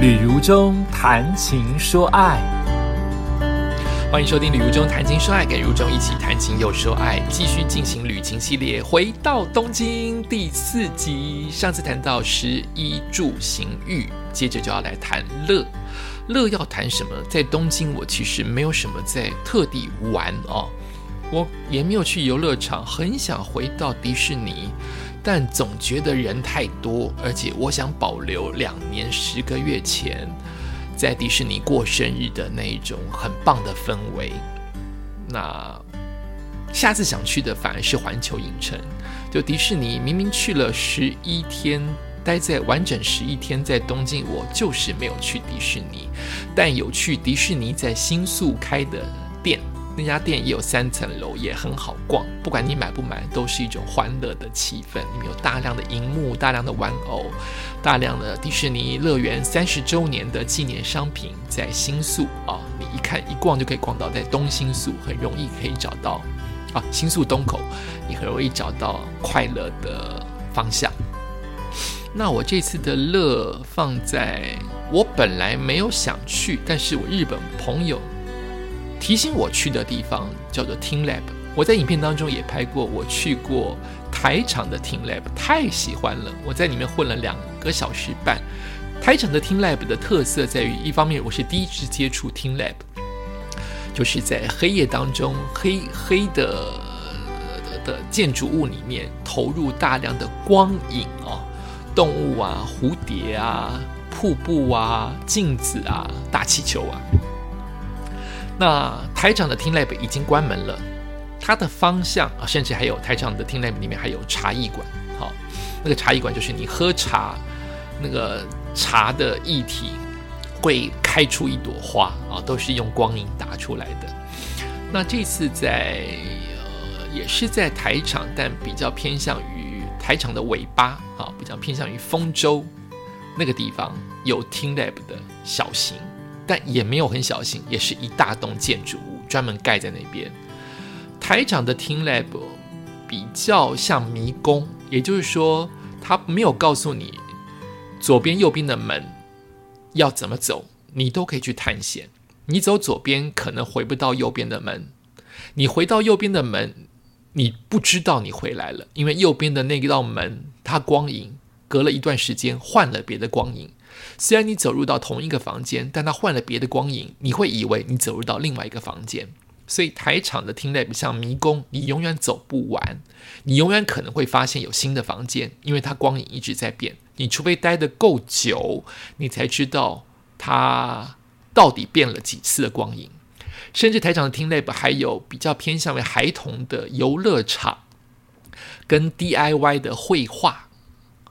旅如中谈情说爱，欢迎收听《旅如中谈情说爱》，跟如中一起谈情又说爱，继续进行旅行系列，回到东京第四集。上次谈到食衣住行育，接着就要来谈乐。乐要谈什么？在东京，我其实没有什么在特地玩哦，我也没有去游乐场，很想回到迪士尼。但总觉得人太多，而且我想保留两年十个月前在迪士尼过生日的那一种很棒的氛围。那下次想去的反而是环球影城。就迪士尼明明去了十一天，待在完整十一天在东京，我就是没有去迪士尼，但有去迪士尼在新宿开的店。那家店也有三层楼，也很好逛。不管你买不买，都是一种欢乐的气氛。里面有大量的荧幕、大量的玩偶、大量的迪士尼乐园三十周年的纪念商品，在新宿啊，你一看一逛就可以逛到，在东新宿很容易可以找到啊，新宿东口你很容易找到快乐的方向。那我这次的乐放在我本来没有想去，但是我日本朋友。提醒我去的地方叫做 Team Lab，我在影片当中也拍过，我去过台场的 Team Lab，太喜欢了。我在里面混了两个小时半。台场的 Team Lab 的特色在于，一方面我是第一次接触 Team Lab，就是在黑夜当中，黑黑的的建筑物里面投入大量的光影啊，动物啊，蝴蝶啊，瀑布啊，镜子啊，大气球啊。那台场的 t e a Lab 已经关门了，它的方向啊，甚至还有台场的 t e a Lab 里面还有茶艺馆。好，那个茶艺馆就是你喝茶，那个茶的液体会开出一朵花啊，都是用光影打出来的。那这次在呃，也是在台场，但比较偏向于台场的尾巴啊，比较偏向于丰州那个地方有 t e a Lab 的小型。但也没有很小心，也是一大栋建筑物，专门盖在那边。台长的 Team Lab 比较像迷宫，也就是说，他没有告诉你左边、右边的门要怎么走，你都可以去探险。你走左边可能回不到右边的门，你回到右边的门，你不知道你回来了，因为右边的那道门它光影隔了一段时间换了别的光影。虽然你走入到同一个房间，但它换了别的光影，你会以为你走入到另外一个房间。所以台场的听 lab 像迷宫，你永远走不完，你永远可能会发现有新的房间，因为它光影一直在变。你除非待得够久，你才知道它到底变了几次的光影。甚至台场的听 lab 还有比较偏向为孩童的游乐场，跟 DIY 的绘画。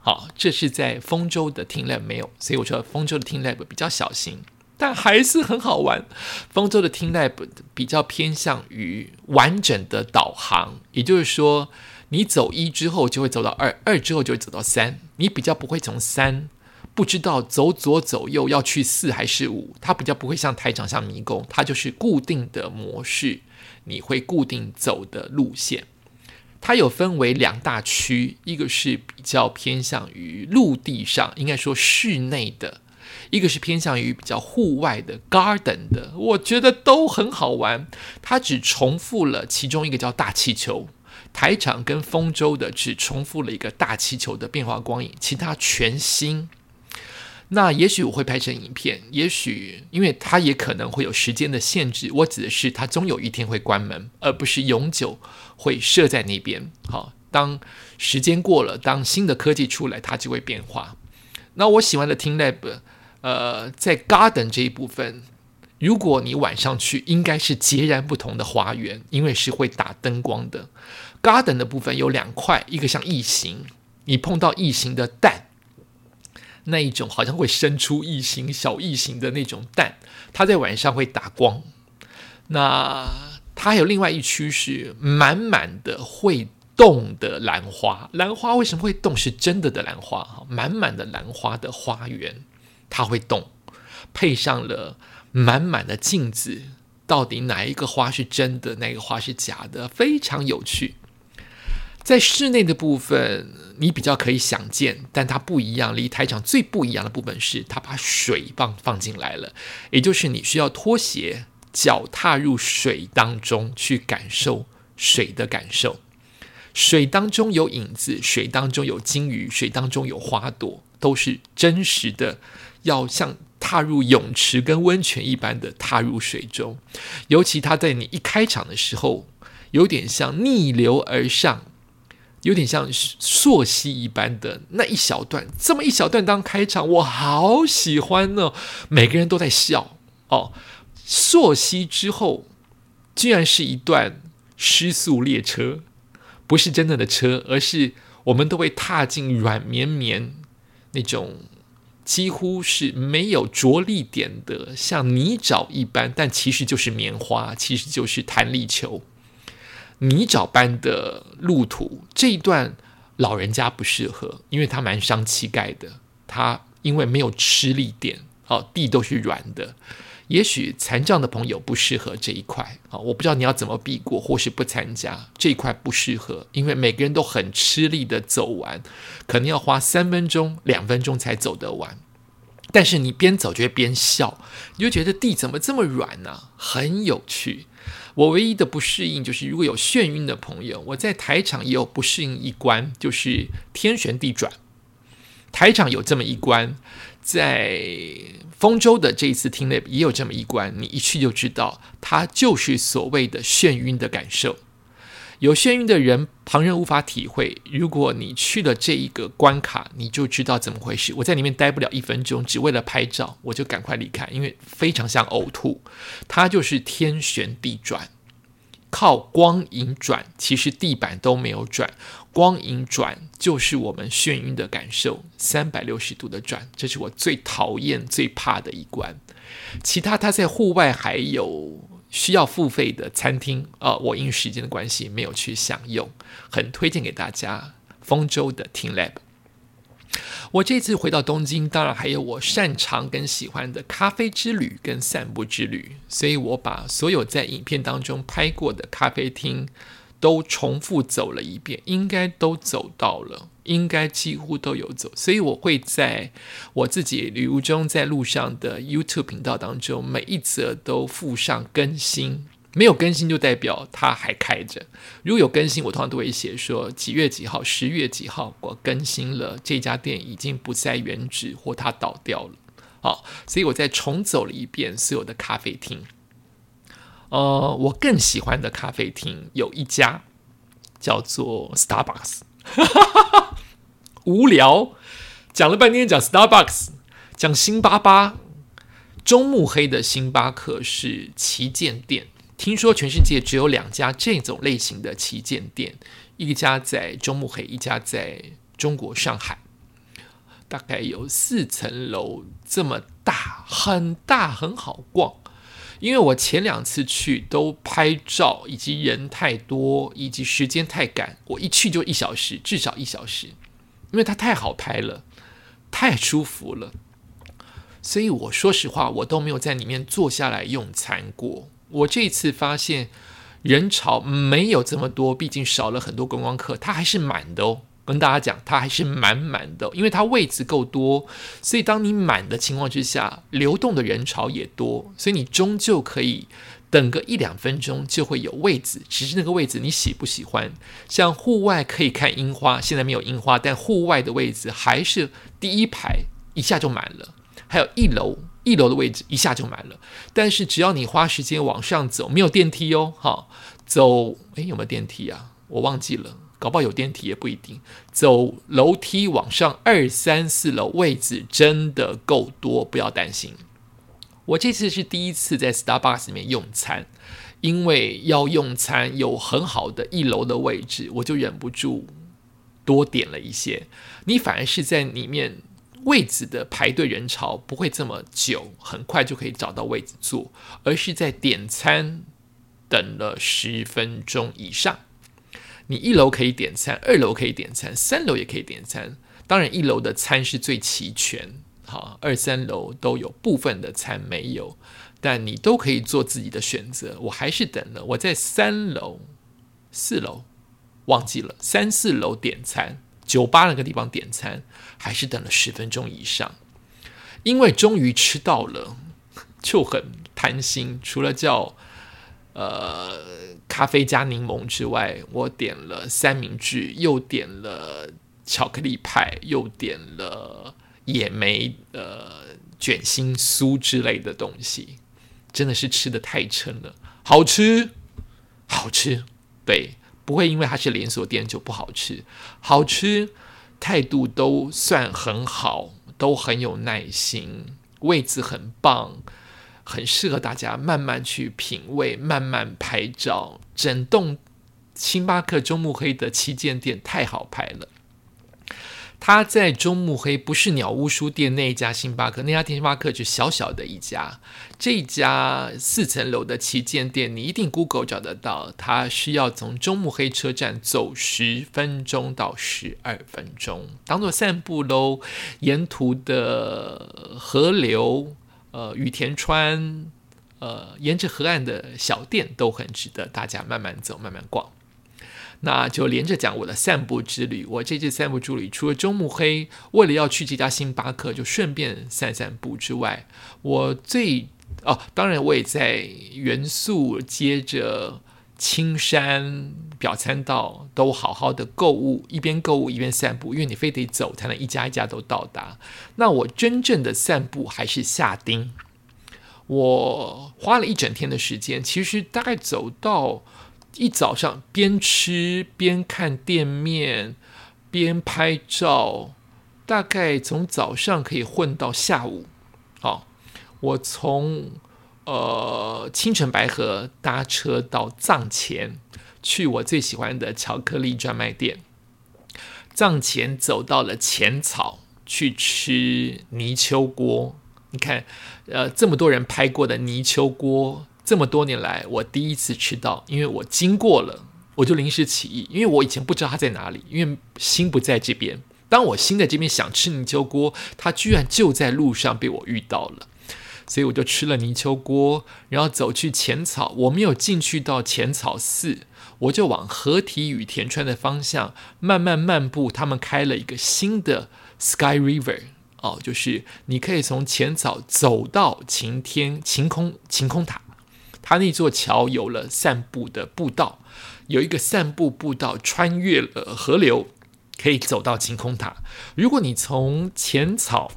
好，这是在丰州的 t e Lab 没有，所以我说丰州的 t e Lab 比较小心，但还是很好玩。丰州的 t e Lab 比较偏向于完整的导航，也就是说，你走一之后就会走到二，二之后就会走到三，你比较不会从三不知道走左走右要去四还是五，它比较不会像台场像迷宫，它就是固定的模式，你会固定走的路线。它有分为两大区，一个是比较偏向于陆地上，应该说室内的；一个是偏向于比较户外的 garden 的。我觉得都很好玩。它只重复了其中一个叫大气球，台场跟丰州的只重复了一个大气球的变化光影，其他全新。那也许我会拍成影片，也许因为它也可能会有时间的限制。我指的是它终有一天会关门，而不是永久会设在那边。好，当时间过了，当新的科技出来，它就会变化。那我喜欢的 Team Lab，呃，在 Garden 这一部分，如果你晚上去，应该是截然不同的花园，因为是会打灯光的。Garden 的部分有两块，一个像异形，你碰到异形的蛋。那一种好像会生出异形、小异形的那种蛋，它在晚上会打光。那它还有另外一区是满满的会动的兰花，兰花为什么会动？是真的的兰花哈，满满的兰花的花园，它会动，配上了满满的镜子，到底哪一个花是真的，哪个花是假的？非常有趣。在室内的部分，你比较可以想见，但它不一样。离台场最不一样的部分是，它把水棒放进来了，也就是你需要脱鞋，脚踏入水当中去感受水的感受。水当中有影子，水当中有金鱼，水当中有花朵，都是真实的，要像踏入泳池跟温泉一般的踏入水中。尤其他在你一开场的时候，有点像逆流而上，有点像溯溪一般的那一小段，这么一小段当开场，我好喜欢呢。每个人都在笑哦。溯溪之后，居然是一段失速列车。不是真正的车，而是我们都会踏进软绵绵那种几乎是没有着力点的，像泥沼一般，但其实就是棉花，其实就是弹力球。泥沼般的路途这一段，老人家不适合，因为他蛮伤膝盖的。他因为没有吃力点，哦，地都是软的。也许残障的朋友不适合这一块啊，我不知道你要怎么避过，或是不参加这一块不适合，因为每个人都很吃力的走完，可能要花三分钟、两分钟才走得完。但是你边走就会边笑，你就觉得地怎么这么软呢？很有趣。我唯一的不适应就是，如果有眩晕的朋友，我在台场也有不适应一关，就是天旋地转。台场有这么一关，在。丰州的这一次听 live 也有这么一关，你一去就知道，它就是所谓的眩晕的感受。有眩晕的人，旁人无法体会。如果你去了这一个关卡，你就知道怎么回事。我在里面待不了一分钟，只为了拍照，我就赶快离开，因为非常像呕吐。它就是天旋地转。靠光影转，其实地板都没有转，光影转就是我们眩晕的感受，三百六十度的转，这是我最讨厌、最怕的一关。其他他在户外还有需要付费的餐厅，呃，我因时间的关系没有去享用，很推荐给大家。丰州的 Team Lab。我这次回到东京，当然还有我擅长跟喜欢的咖啡之旅跟散步之旅，所以我把所有在影片当中拍过的咖啡厅都重复走了一遍，应该都走到了，应该几乎都有走，所以我会在我自己旅游中在路上的 YouTube 频道当中，每一则都附上更新。没有更新就代表它还开着。如果有更新，我通常都会写说几月几号、十月几号我更新了，这家店已经不在原址或它倒掉了。好，所以我再重走了一遍所有的咖啡厅。呃，我更喜欢的咖啡厅有一家叫做 Starbucks。无聊，讲了半天讲 Starbucks，讲星巴巴。中目黑的星巴克是旗舰店。听说全世界只有两家这种类型的旗舰店，一家在中目黑，一家在中国上海，大概有四层楼这么大，很大，很好逛。因为我前两次去都拍照，以及人太多，以及时间太赶，我一去就一小时，至少一小时，因为它太好拍了，太舒服了。所以我说实话，我都没有在里面坐下来用餐过。我这次发现人潮没有这么多，毕竟少了很多观光客，它还是满的哦。跟大家讲，它还是满满的，因为它位置够多，所以当你满的情况之下，流动的人潮也多，所以你终究可以等个一两分钟就会有位置。只是那个位置你喜不喜欢？像户外可以看樱花，现在没有樱花，但户外的位置还是第一排一下就满了，还有一楼。一楼的位置一下就满了，但是只要你花时间往上走，没有电梯哦，好走，诶，有没有电梯啊？我忘记了，搞不好有电梯也不一定。走楼梯往上二三四楼，位置真的够多，不要担心。我这次是第一次在 Starbucks 里面用餐，因为要用餐有很好的一楼的位置，我就忍不住多点了一些。你反而是在里面。位子的排队人潮不会这么久，很快就可以找到位子坐，而是在点餐等了十分钟以上。你一楼可以点餐，二楼可以点餐，三楼也可以点餐。当然，一楼的餐是最齐全，好，二三楼都有部分的餐没有，但你都可以做自己的选择。我还是等了，我在三楼、四楼，忘记了三四楼点餐，酒吧那个地方点餐，还是等了十分钟以上。因为终于吃到了，就很贪心，除了叫呃咖啡加柠檬之外，我点了三明治，又点了巧克力派，又点了野莓呃卷心酥之类的东西，真的是吃的太撑了，好吃，好吃，对，不会因为它是连锁店就不好吃，好吃，态度都算很好。都很有耐心，位置很棒，很适合大家慢慢去品味、慢慢拍照。整栋星巴克中目黑的旗舰店太好拍了。他在中目黑不是鸟屋书店那一家星巴克，那家星巴克就小小的一家。这家四层楼的旗舰店，你一定 Google 找得到。它需要从中目黑车站走十分钟到十二分钟，当做散步喽。沿途的河流，呃，羽田川，呃，沿着河岸的小店都很值得大家慢慢走、慢慢逛。那就连着讲我的散步之旅。我这次散步之旅，除了中目黑为了要去这家星巴克，就顺便散散步之外，我最哦，当然我也在元素接着青山表参道都好好的购物，一边购物一边散步，因为你非得走才能一家一家都到达。那我真正的散步还是下町，我花了一整天的时间，其实大概走到。一早上边吃边看店面边拍照，大概从早上可以混到下午。好，我从呃清晨白河搭车到藏前，去我最喜欢的巧克力专卖店。藏前走到了浅草去吃泥鳅锅。你看，呃，这么多人拍过的泥鳅锅。这么多年来，我第一次吃到，因为我经过了，我就临时起意，因为我以前不知道它在哪里，因为心不在这边。当我心在这边想吃泥鳅锅，它居然就在路上被我遇到了，所以我就吃了泥鳅锅，然后走去浅草。我没有进去到浅草寺，我就往河堤与田川的方向慢慢漫步。他们开了一个新的 Sky River，哦，就是你可以从浅草走到晴天晴空晴空塔。它那座桥有了散步的步道，有一个散步步道穿越了河流，可以走到晴空塔。如果你从浅草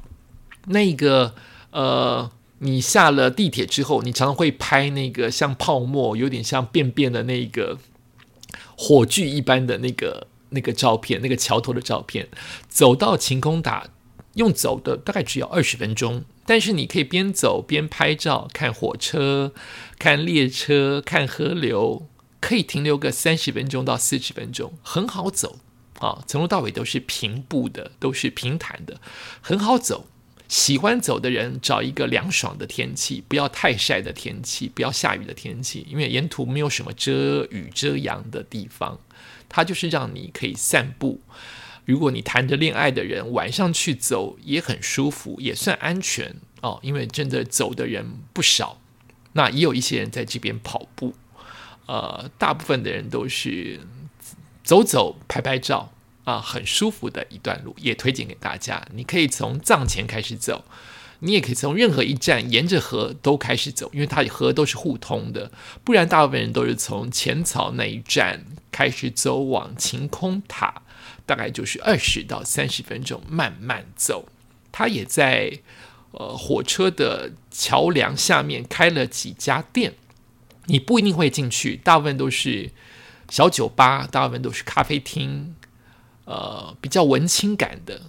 那个呃，你下了地铁之后，你常常会拍那个像泡沫、有点像便便的那个火炬一般的那个那个照片，那个桥头的照片，走到晴空塔。用走的大概只要二十分钟，但是你可以边走边拍照，看火车、看列车、看河流，可以停留个三十分钟到四十分钟，很好走啊！从头到尾都是平步的，都是平坦的，很好走。喜欢走的人找一个凉爽的天气，不要太晒的天气，不要下雨的天气，因为沿途没有什么遮雨遮阳的地方，它就是让你可以散步。如果你谈着恋爱的人晚上去走也很舒服，也算安全哦，因为真的走的人不少。那也有一些人在这边跑步，呃，大部分的人都是走走拍拍照啊，很舒服的一段路，也推荐给大家。你可以从藏前开始走，你也可以从任何一站沿着河都开始走，因为它河都是互通的。不然，大部分人都是从浅草那一站开始走往晴空塔。大概就是二十到三十分钟，慢慢走。他也在呃火车的桥梁下面开了几家店，你不一定会进去，大部分都是小酒吧，大部分都是咖啡厅，呃，比较文青感的。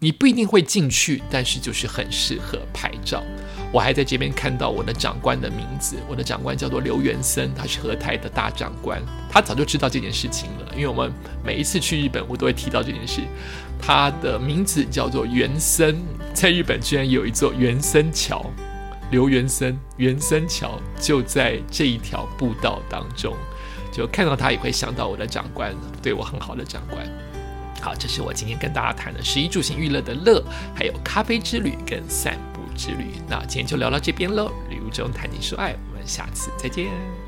你不一定会进去，但是就是很适合拍照。我还在这边看到我的长官的名字，我的长官叫做刘元森，他是和泰的大长官。他早就知道这件事情了，因为我们每一次去日本，我都会提到这件事。他的名字叫做元森，在日本居然有一座元森桥，刘元森元森桥就在这一条步道当中，就看到他也会想到我的长官，对我很好的长官。好，这是我今天跟大家谈的十一住行娱乐的乐，还有咖啡之旅跟散步之旅。那今天就聊到这边喽，旅途中谈情说爱，我们下次再见。